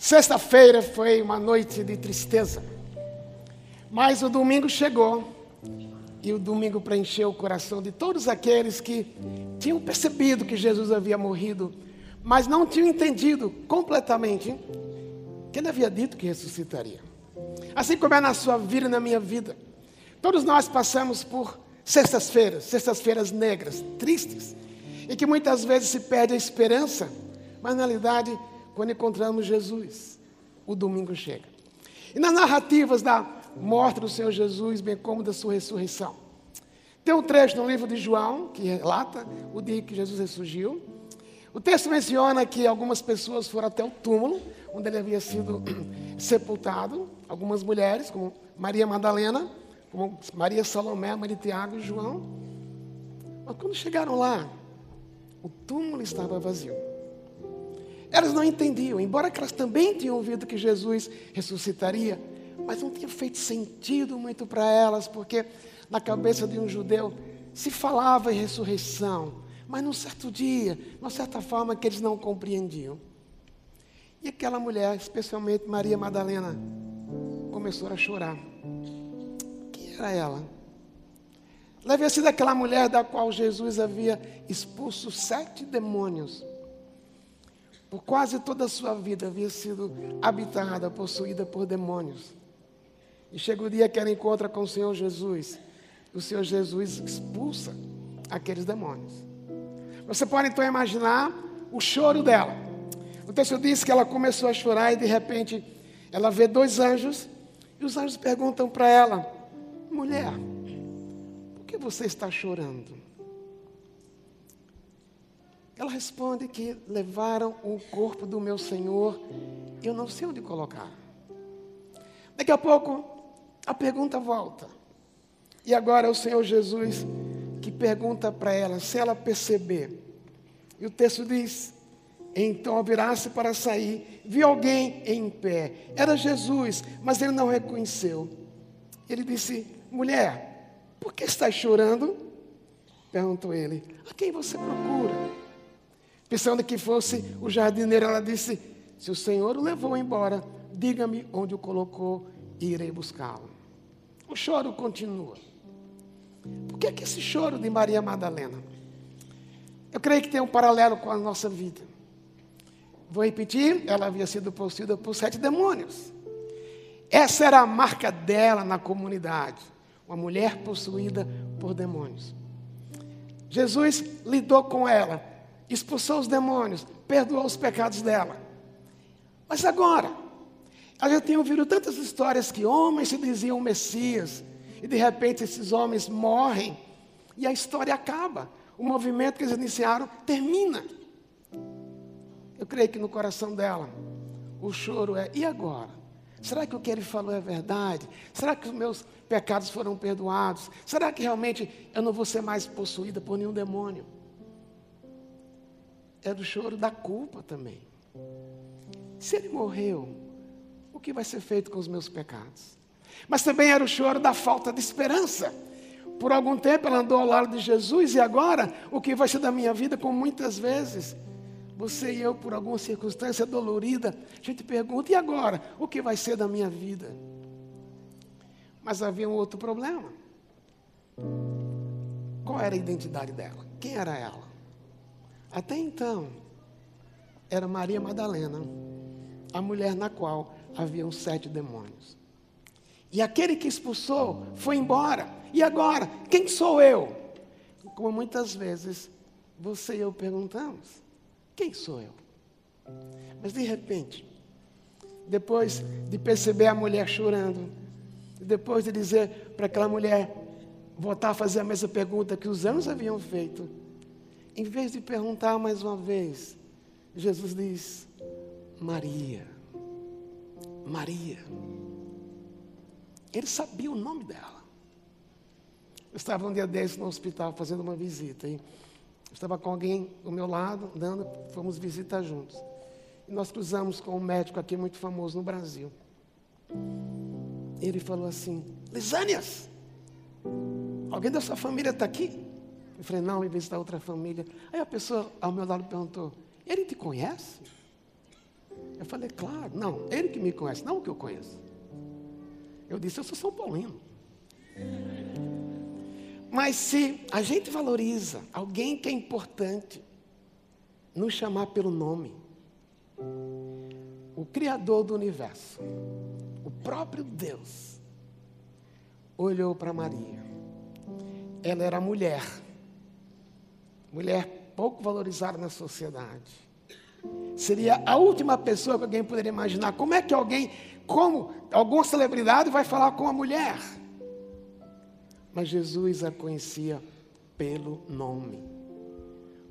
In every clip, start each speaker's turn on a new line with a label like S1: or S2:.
S1: Sexta-feira foi uma noite de tristeza, mas o domingo chegou e o domingo preencheu o coração de todos aqueles que tinham percebido que Jesus havia morrido, mas não tinham entendido completamente que ele havia dito que ressuscitaria. Assim como é na sua vida e na minha vida, todos nós passamos por sextas-feiras, sextas-feiras negras, tristes, e que muitas vezes se perde a esperança, mas na realidade quando encontramos Jesus, o domingo chega. E nas narrativas da morte do Senhor Jesus, bem como da sua ressurreição. Tem um trecho no livro de João que relata o dia que Jesus ressurgiu. O texto menciona que algumas pessoas foram até o túmulo, onde ele havia sido sepultado. Algumas mulheres, como Maria Madalena, como Maria Salomé, Maria Tiago e João. Mas quando chegaram lá, o túmulo estava vazio. Elas não entendiam, embora elas também tinham ouvido que Jesus ressuscitaria, mas não tinha feito sentido muito para elas, porque na cabeça de um judeu se falava em ressurreição, mas num certo dia, de uma certa forma que eles não compreendiam. E aquela mulher, especialmente Maria Madalena, começou a chorar. Quem era ela? Ela havia sido aquela mulher da qual Jesus havia expulso sete demônios por quase toda a sua vida havia sido habitada, possuída por demônios. E chega o dia que ela encontra com o Senhor Jesus. O Senhor Jesus expulsa aqueles demônios. Você pode então imaginar o choro dela. O texto diz que ela começou a chorar e de repente ela vê dois anjos. E os anjos perguntam para ela: mulher, por que você está chorando? Ela responde que levaram o corpo do meu Senhor, eu não sei onde colocar. Daqui a pouco, a pergunta volta. E agora é o Senhor Jesus que pergunta para ela, se ela perceber. E o texto diz: então virar-se para sair, viu alguém em pé. Era Jesus, mas ele não reconheceu. Ele disse: Mulher, por que estás chorando? Perguntou ele: A quem você procura? Pensando que fosse o jardineiro, ela disse: Se o Senhor o levou embora, diga-me onde o colocou e irei buscá-lo. O choro continua. Por que, é que esse choro de Maria Madalena? Eu creio que tem um paralelo com a nossa vida. Vou repetir: ela havia sido possuída por sete demônios. Essa era a marca dela na comunidade. Uma mulher possuída por demônios. Jesus lidou com ela expulsou os demônios, perdoou os pecados dela. Mas agora, eu já tenho ouvido tantas histórias que homens se diziam Messias, e de repente esses homens morrem, e a história acaba. O movimento que eles iniciaram termina. Eu creio que no coração dela, o choro é: e agora? Será que o que ele falou é verdade? Será que os meus pecados foram perdoados? Será que realmente eu não vou ser mais possuída por nenhum demônio? É do choro da culpa também. Se ele morreu, o que vai ser feito com os meus pecados? Mas também era o choro da falta de esperança. Por algum tempo ela andou ao lado de Jesus e agora o que vai ser da minha vida, como muitas vezes você e eu, por alguma circunstância dolorida, a gente pergunta: e agora? O que vai ser da minha vida? Mas havia um outro problema. Qual era a identidade dela? Quem era ela? Até então, era Maria Madalena, a mulher na qual haviam sete demônios. E aquele que expulsou foi embora. E agora, quem sou eu? Como muitas vezes você e eu perguntamos: quem sou eu? Mas de repente, depois de perceber a mulher chorando, depois de dizer para aquela mulher voltar a fazer a mesma pergunta que os anjos haviam feito, em vez de perguntar mais uma vez, Jesus diz: Maria. Maria. Ele sabia o nome dela. Eu estava um dia desses no hospital fazendo uma visita. E estava com alguém do meu lado, andando, fomos visitar juntos. E nós cruzamos com um médico aqui muito famoso no Brasil. Ele falou assim: Lisânias, alguém da sua família está aqui? Eu falei, não, vez de outra família. Aí a pessoa ao meu lado perguntou, ele te conhece? Eu falei, claro, não, ele que me conhece, não o que eu conheço. Eu disse, eu sou São Paulino. Mas se a gente valoriza alguém que é importante, nos chamar pelo nome, o Criador do universo, o próprio Deus, olhou para Maria. Ela era mulher, mulher pouco valorizada na sociedade. Seria a última pessoa que alguém poderia imaginar. Como é que alguém, como alguma celebridade vai falar com a mulher? Mas Jesus a conhecia pelo nome.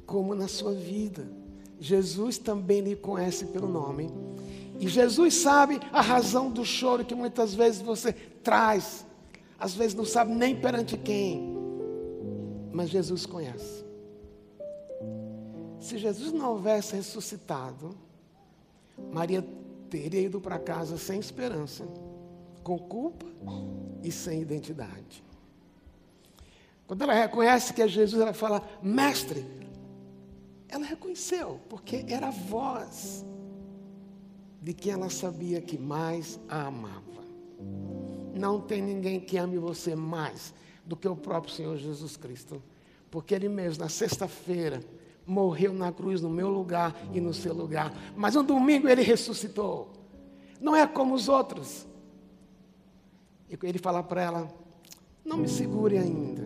S1: Como na sua vida, Jesus também lhe conhece pelo nome. E Jesus sabe a razão do choro que muitas vezes você traz. Às vezes não sabe nem perante quem. Mas Jesus conhece. Se Jesus não houvesse ressuscitado, Maria teria ido para casa sem esperança, com culpa e sem identidade. Quando ela reconhece que é Jesus, ela fala, mestre. Ela reconheceu, porque era a voz de quem ela sabia que mais a amava. Não tem ninguém que ame você mais do que o próprio Senhor Jesus Cristo. Porque Ele mesmo, na sexta-feira, morreu na cruz no meu lugar e no seu lugar. Mas no domingo Ele ressuscitou. Não é como os outros. E Ele fala para ela: Não me segure ainda.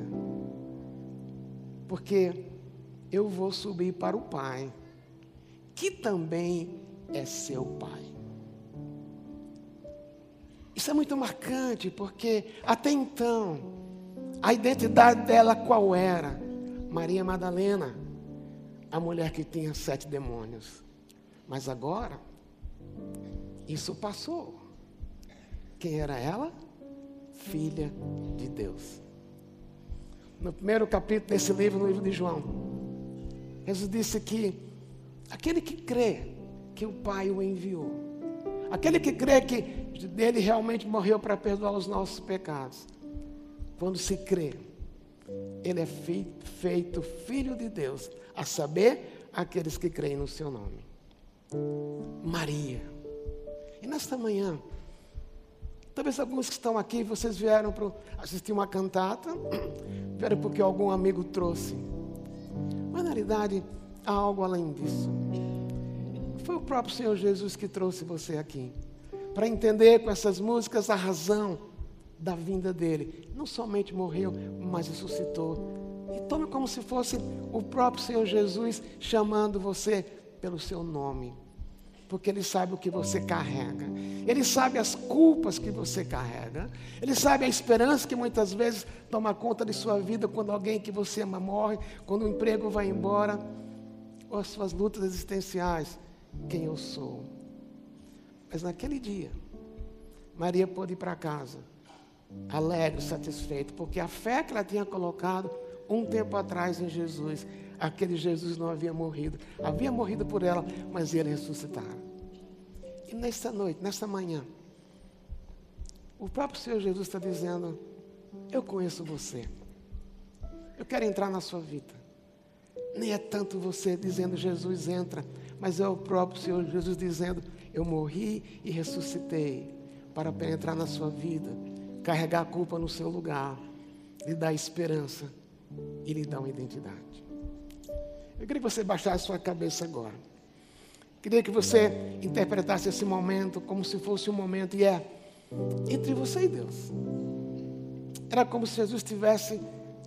S1: Porque eu vou subir para o Pai, que também é seu Pai. Isso é muito marcante, porque até então, a identidade dela qual era? Maria Madalena, a mulher que tinha sete demônios. Mas agora, isso passou. Quem era ela? Filha de Deus. No primeiro capítulo desse livro, no livro de João, Jesus disse que aquele que crê que o Pai o enviou, aquele que crê que ele realmente morreu para perdoar os nossos pecados. Quando se crê, ele é feito, feito filho de Deus, a saber, aqueles que creem no seu nome. Maria. E nesta manhã, talvez alguns que estão aqui, vocês vieram para assistir uma cantata, vieram porque algum amigo trouxe. Mas na realidade, há algo além disso. Foi o próprio Senhor Jesus que trouxe você aqui para entender com essas músicas a razão da vinda dele. Não somente morreu, mas ressuscitou. E tome como se fosse o próprio Senhor Jesus chamando você pelo seu nome. Porque Ele sabe o que você carrega, Ele sabe as culpas que você carrega, Ele sabe a esperança que muitas vezes toma conta de sua vida quando alguém que você ama morre, quando o emprego vai embora, ou as suas lutas existenciais. Quem eu sou? Mas naquele dia, Maria pôde ir para casa, alegre, satisfeita, porque a fé que ela tinha colocado um tempo atrás em Jesus, aquele Jesus não havia morrido, havia morrido por ela, mas ele ressuscitara. E nesta noite, nesta manhã, o próprio Senhor Jesus está dizendo: Eu conheço você, eu quero entrar na sua vida. Nem é tanto você dizendo Jesus entra, mas é o próprio Senhor Jesus dizendo: eu morri e ressuscitei para penetrar na sua vida, carregar a culpa no seu lugar, lhe dar esperança e lhe dar uma identidade. Eu queria que você baixasse sua cabeça agora. Queria que você interpretasse esse momento como se fosse um momento, e é entre você e Deus. Era como se Jesus estivesse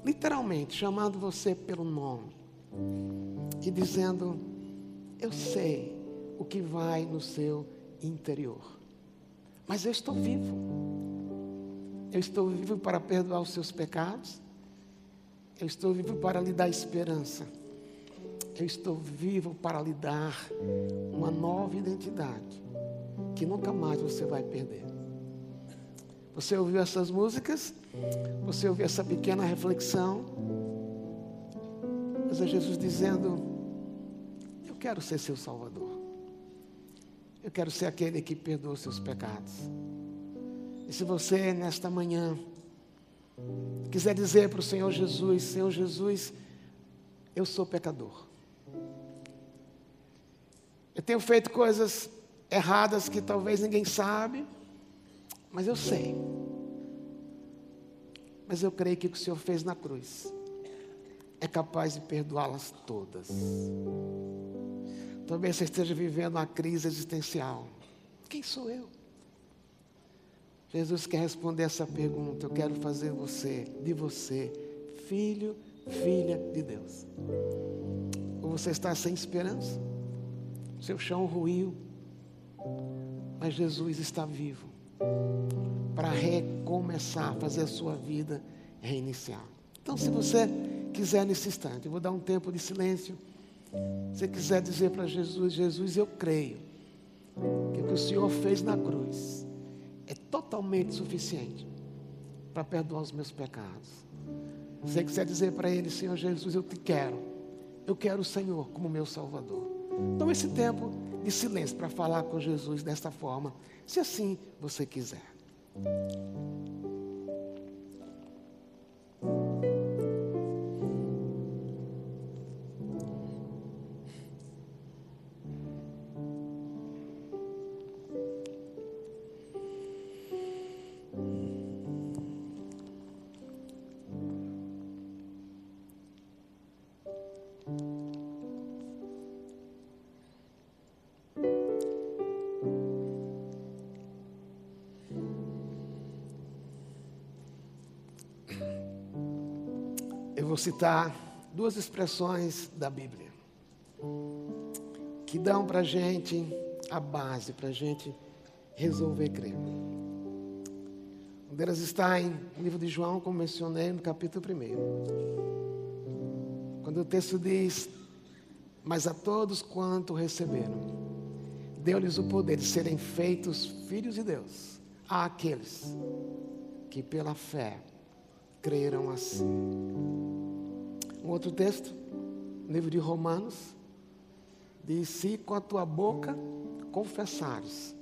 S1: literalmente chamando você pelo nome e dizendo: Eu sei o que vai no seu interior. Mas eu estou vivo. Eu estou vivo para perdoar os seus pecados. Eu estou vivo para lhe dar esperança. Eu estou vivo para lhe dar uma nova identidade que nunca mais você vai perder. Você ouviu essas músicas? Você ouviu essa pequena reflexão? Mas é Jesus dizendo: Eu quero ser seu Salvador. Eu quero ser aquele que perdoa os seus pecados. E se você, nesta manhã, quiser dizer para o Senhor Jesus: Senhor Jesus, eu sou pecador. Eu tenho feito coisas erradas que talvez ninguém sabe, mas eu sei. Mas eu creio que o que o Senhor fez na cruz é capaz de perdoá-las todas. Talvez você esteja vivendo uma crise existencial. Quem sou eu? Jesus quer responder essa pergunta. Eu quero fazer você, de você, filho, filha de Deus. Ou você está sem esperança? Seu chão ruiu, mas Jesus está vivo para recomeçar, fazer a sua vida reiniciar. Então, se você quiser nesse instante, eu vou dar um tempo de silêncio. Se você quiser dizer para Jesus: Jesus, eu creio que o que o Senhor fez na cruz totalmente suficiente para perdoar os meus pecados. Se você quiser dizer para Ele: Senhor Jesus, eu te quero, eu quero o Senhor como meu Salvador. Tome esse tempo de silêncio para falar com Jesus desta forma, se assim você quiser. Vou citar duas expressões da Bíblia que dão para a gente a base para a gente resolver crer. Uma delas está em livro de João, como mencionei no capítulo 1. Quando o texto diz: Mas a todos quanto receberam, deu-lhes o poder de serem feitos filhos de Deus, àqueles que pela fé creram assim. Um outro texto, livro de Romanos, diz: Se com a tua boca confessares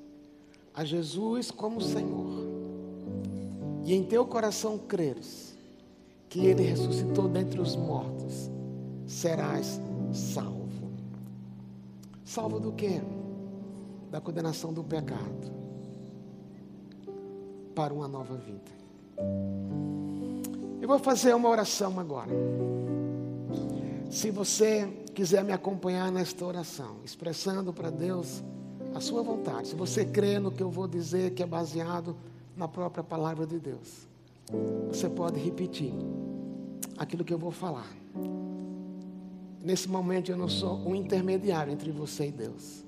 S1: a Jesus como Senhor, e em teu coração creres que Ele ressuscitou dentre os mortos, serás salvo. Salvo do quê? Da condenação do pecado para uma nova vida. Eu vou fazer uma oração agora. Se você quiser me acompanhar nesta oração, expressando para Deus a sua vontade, se você crê no que eu vou dizer, que é baseado na própria palavra de Deus, você pode repetir aquilo que eu vou falar. Nesse momento eu não sou um intermediário entre você e Deus,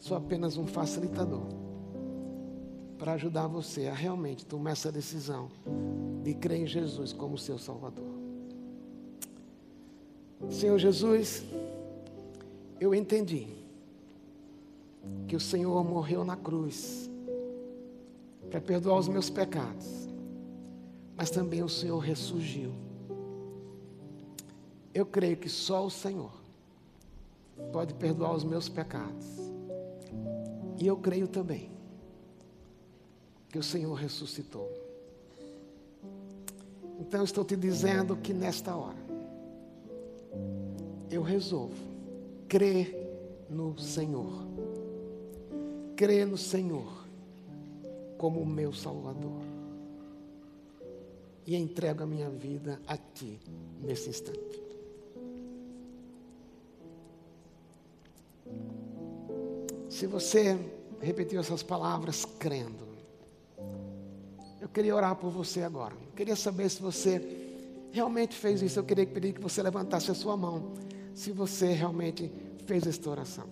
S1: sou apenas um facilitador para ajudar você a realmente tomar essa decisão de crer em Jesus como seu Salvador. Senhor Jesus, eu entendi que o Senhor morreu na cruz para perdoar os meus pecados, mas também o Senhor ressurgiu. Eu creio que só o Senhor pode perdoar os meus pecados. E eu creio também que o Senhor ressuscitou. Então estou te dizendo que nesta hora eu resolvo crer no Senhor. Crer no Senhor como o meu Salvador. E entrego a minha vida a Ti nesse instante. Se você repetiu essas palavras crendo, eu queria orar por você agora. Eu queria saber se você realmente fez isso. Eu queria pedir que você levantasse a sua mão se você realmente fez esta oração.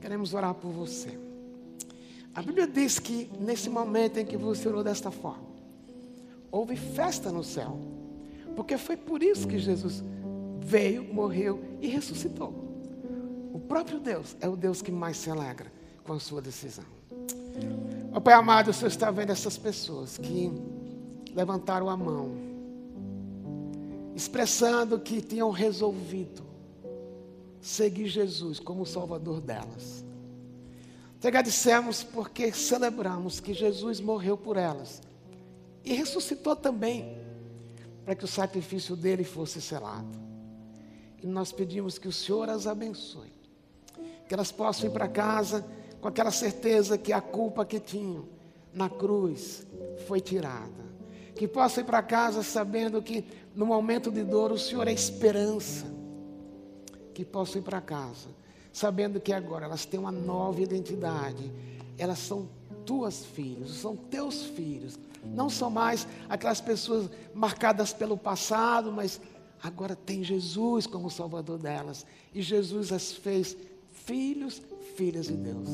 S1: Queremos orar por você. A Bíblia diz que nesse momento em que você orou desta forma, houve festa no céu, porque foi por isso que Jesus veio, morreu e ressuscitou. O próprio Deus é o Deus que mais se alegra com a sua decisão. Ó Pai amado, o Senhor está vendo essas pessoas que levantaram a mão expressando que tinham resolvido seguir Jesus como o Salvador delas. Te agradecemos porque celebramos que Jesus morreu por elas e ressuscitou também para que o sacrifício dele fosse selado. E nós pedimos que o Senhor as abençoe, Que elas possam ir para casa com aquela certeza que a culpa que tinham na cruz foi tirada. Que possam ir para casa sabendo que no momento de dor o Senhor é esperança. Que possam ir para casa sabendo que agora elas têm uma nova identidade. Elas são tuas filhas, são teus filhos. Não são mais aquelas pessoas marcadas pelo passado, mas agora tem Jesus como Salvador delas. E Jesus as fez filhos, filhas de Deus.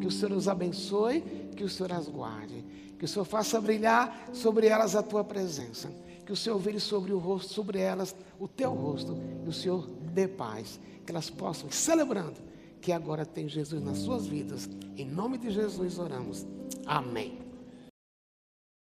S1: Que o Senhor os abençoe, que o Senhor as guarde. Que o Senhor faça brilhar sobre elas a tua presença. Que o Senhor vire sobre o rosto, sobre elas, o teu rosto. E o Senhor dê paz. Que elas possam, celebrando, que agora tem Jesus nas suas vidas. Em nome de Jesus oramos. Amém.